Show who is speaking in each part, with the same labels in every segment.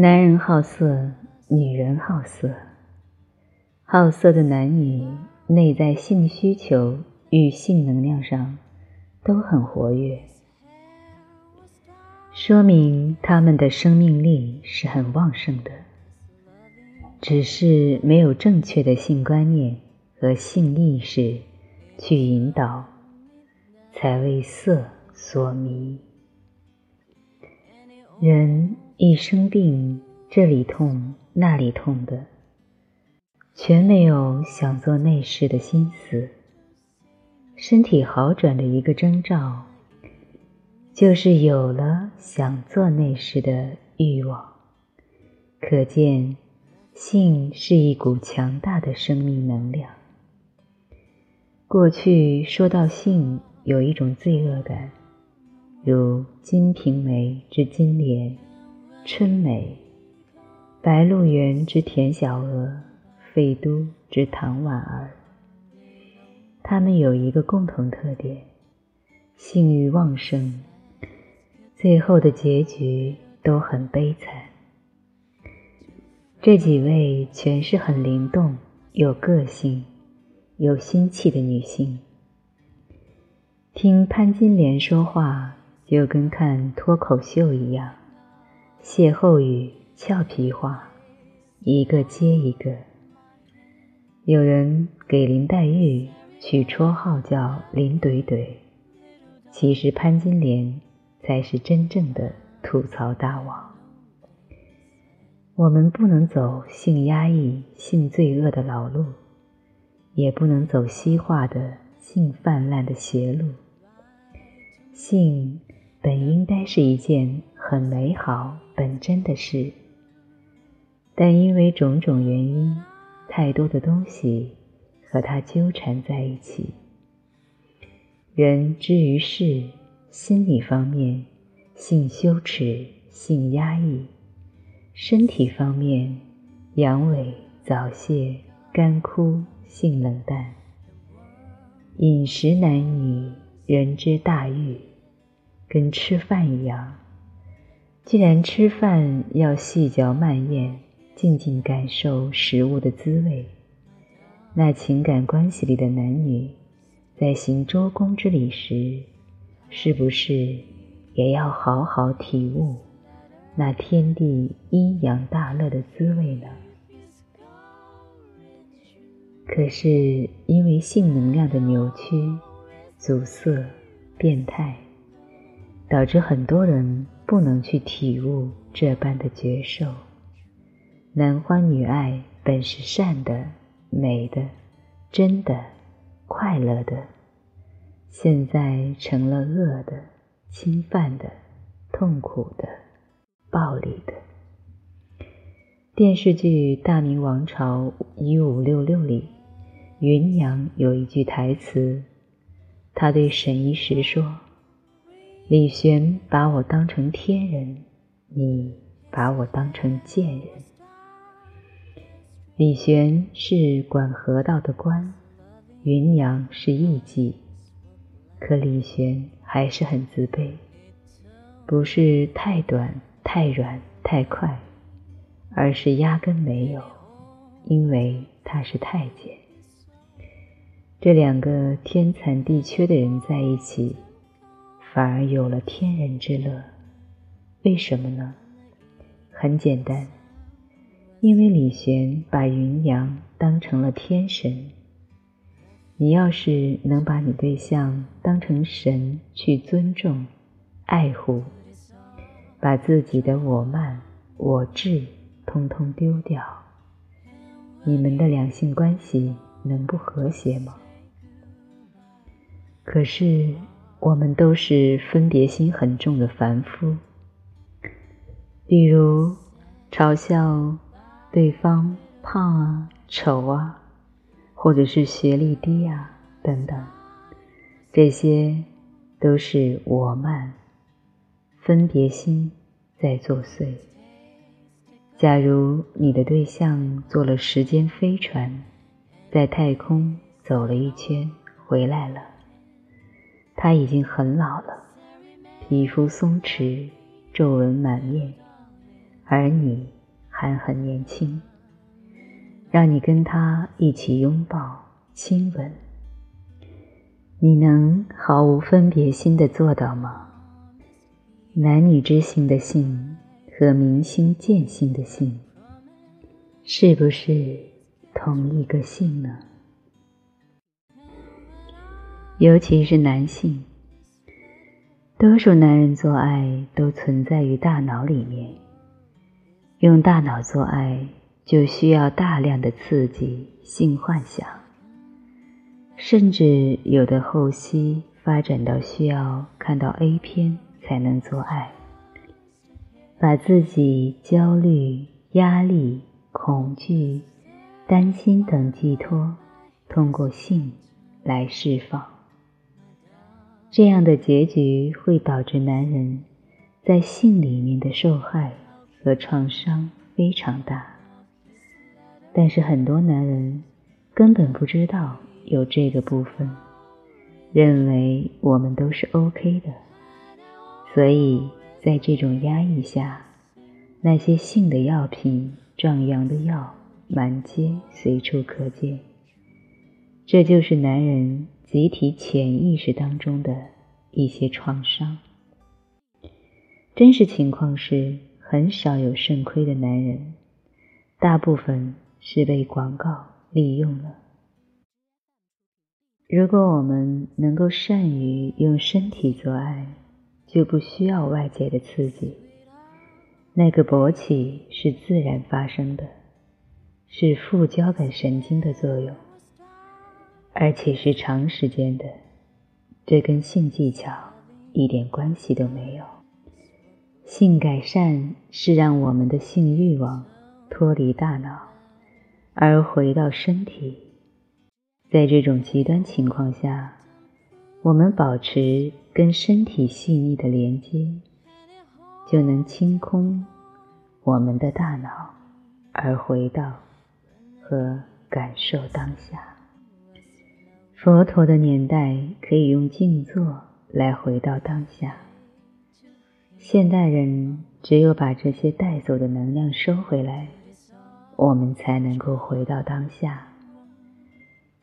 Speaker 1: 男人好色，女人好色。好色的男女，内在性需求与性能量上都很活跃，说明他们的生命力是很旺盛的。只是没有正确的性观念和性意识去引导，才为色所迷。人一生病，这里痛那里痛的，全没有想做内事的心思。身体好转的一个征兆，就是有了想做内事的欲望。可见，性是一股强大的生命能量。过去说到性，有一种罪恶感。如《金瓶梅》之金莲，春梅，白鹿原之田小娥，废都之唐婉儿。他们有一个共同特点：性欲旺盛，最后的结局都很悲惨。这几位全是很灵动、有个性、有心气的女性。听潘金莲说话。就跟看脱口秀一样，歇后语、俏皮话，一个接一个。有人给林黛玉取绰号叫“林怼怼”，其实潘金莲才是真正的吐槽大王。我们不能走性压抑、性罪恶的老路，也不能走西化的性泛滥的邪路。性。本应该是一件很美好、本真的事，但因为种种原因，太多的东西和它纠缠在一起。人之于事，心理方面性羞耻、性压抑；身体方面阳痿、早泄、干枯、性冷淡。饮食男女，人之大欲。跟吃饭一样，既然吃饭要细嚼慢咽，静静感受食物的滋味，那情感关系里的男女，在行周公之礼时，是不是也要好好体悟那天地阴阳大乐的滋味呢？可是因为性能量的扭曲、阻塞、变态。导致很多人不能去体悟这般的绝受。男欢女爱本是善的、美的、真的、快乐的，现在成了恶的、侵犯的、痛苦的、暴力的。电视剧《大明王朝一五六六》里，芸娘有一句台词，她对沈一石说。李玄把我当成天人，你把我当成贱人。李玄是管河道的官，芸娘是艺妓，可李玄还是很自卑，不是太短、太软、太快，而是压根没有，因为他是太监。这两个天残地缺的人在一起。反而有了天人之乐，为什么呢？很简单，因为李玄把芸娘当成了天神。你要是能把你对象当成神去尊重、爱护，把自己的我慢、我智通通丢掉，你们的两性关系能不和谐吗？可是。我们都是分别心很重的凡夫，比如嘲笑对方胖啊、丑啊，或者是学历低啊等等，这些都是我慢、分别心在作祟。假如你的对象坐了时间飞船，在太空走了一圈回来了。他已经很老了，皮肤松弛，皱纹满面，而你还很年轻，让你跟他一起拥抱、亲吻，你能毫无分别心的做到吗？男女之性的性和明心见性的性，是不是同一个性呢？尤其是男性，多数男人做爱都存在于大脑里面。用大脑做爱，就需要大量的刺激性幻想，甚至有的后期发展到需要看到 A 片才能做爱，把自己焦虑、压力、恐惧、担心等寄托，通过性来释放。这样的结局会导致男人在性里面的受害和创伤非常大，但是很多男人根本不知道有这个部分，认为我们都是 OK 的，所以在这种压抑下，那些性的药品、壮阳的药满街随处可见。这就是男人。集体潜意识当中的一些创伤。真实情况是，很少有肾亏的男人，大部分是被广告利用了。如果我们能够善于用身体做爱，就不需要外界的刺激，那个勃起是自然发生的，是副交感神经的作用。而且是长时间的，这跟性技巧一点关系都没有。性改善是让我们的性欲望脱离大脑，而回到身体。在这种极端情况下，我们保持跟身体细腻的连接，就能清空我们的大脑，而回到和感受当下。佛陀的年代可以用静坐来回到当下，现代人只有把这些带走的能量收回来，我们才能够回到当下。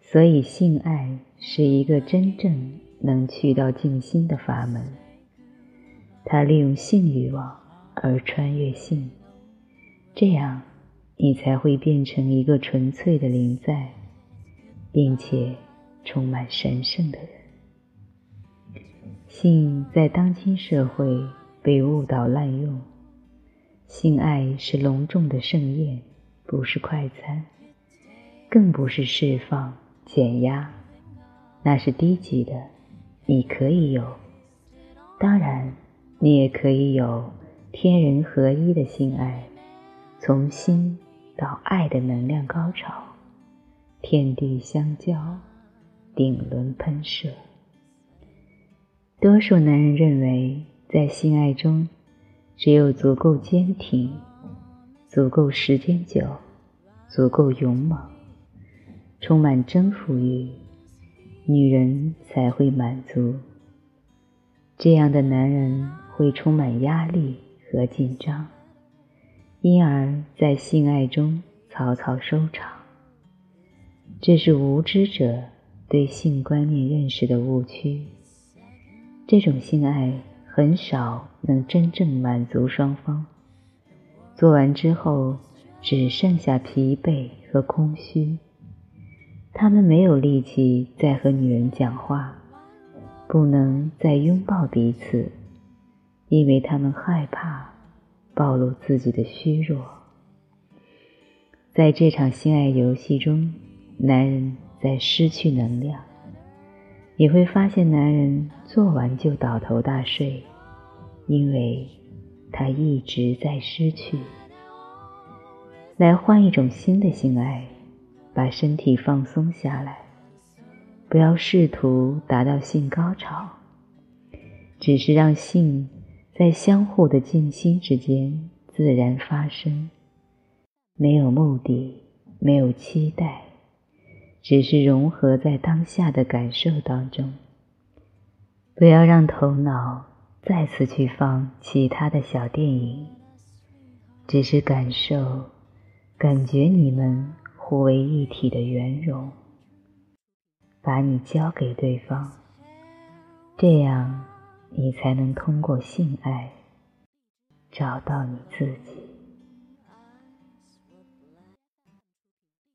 Speaker 1: 所以，性爱是一个真正能去到静心的法门。它利用性欲望而穿越性，这样你才会变成一个纯粹的灵在，并且。充满神圣的人，性在当今社会被误导滥用。性爱是隆重的盛宴，不是快餐，更不是释放减压，那是低级的。你可以有，当然，你也可以有天人合一的性爱，从心到爱的能量高潮，天地相交。顶轮喷射。多数男人认为，在性爱中，只有足够坚挺、足够时间久、足够勇猛、充满征服欲，女人才会满足。这样的男人会充满压力和紧张，因而，在性爱中草草收场。这是无知者。对性观念认识的误区，这种性爱很少能真正满足双方。做完之后，只剩下疲惫和空虚。他们没有力气再和女人讲话，不能再拥抱彼此，因为他们害怕暴露自己的虚弱。在这场性爱游戏中，男人。在失去能量，你会发现男人做完就倒头大睡，因为他一直在失去。来换一种新的性爱，把身体放松下来，不要试图达到性高潮，只是让性在相互的静心之间自然发生，没有目的，没有期待。只是融合在当下的感受当中，不要让头脑再次去放其他的小电影，只是感受、感觉你们互为一体的圆融，把你交给对方，这样你才能通过性爱找到你自己。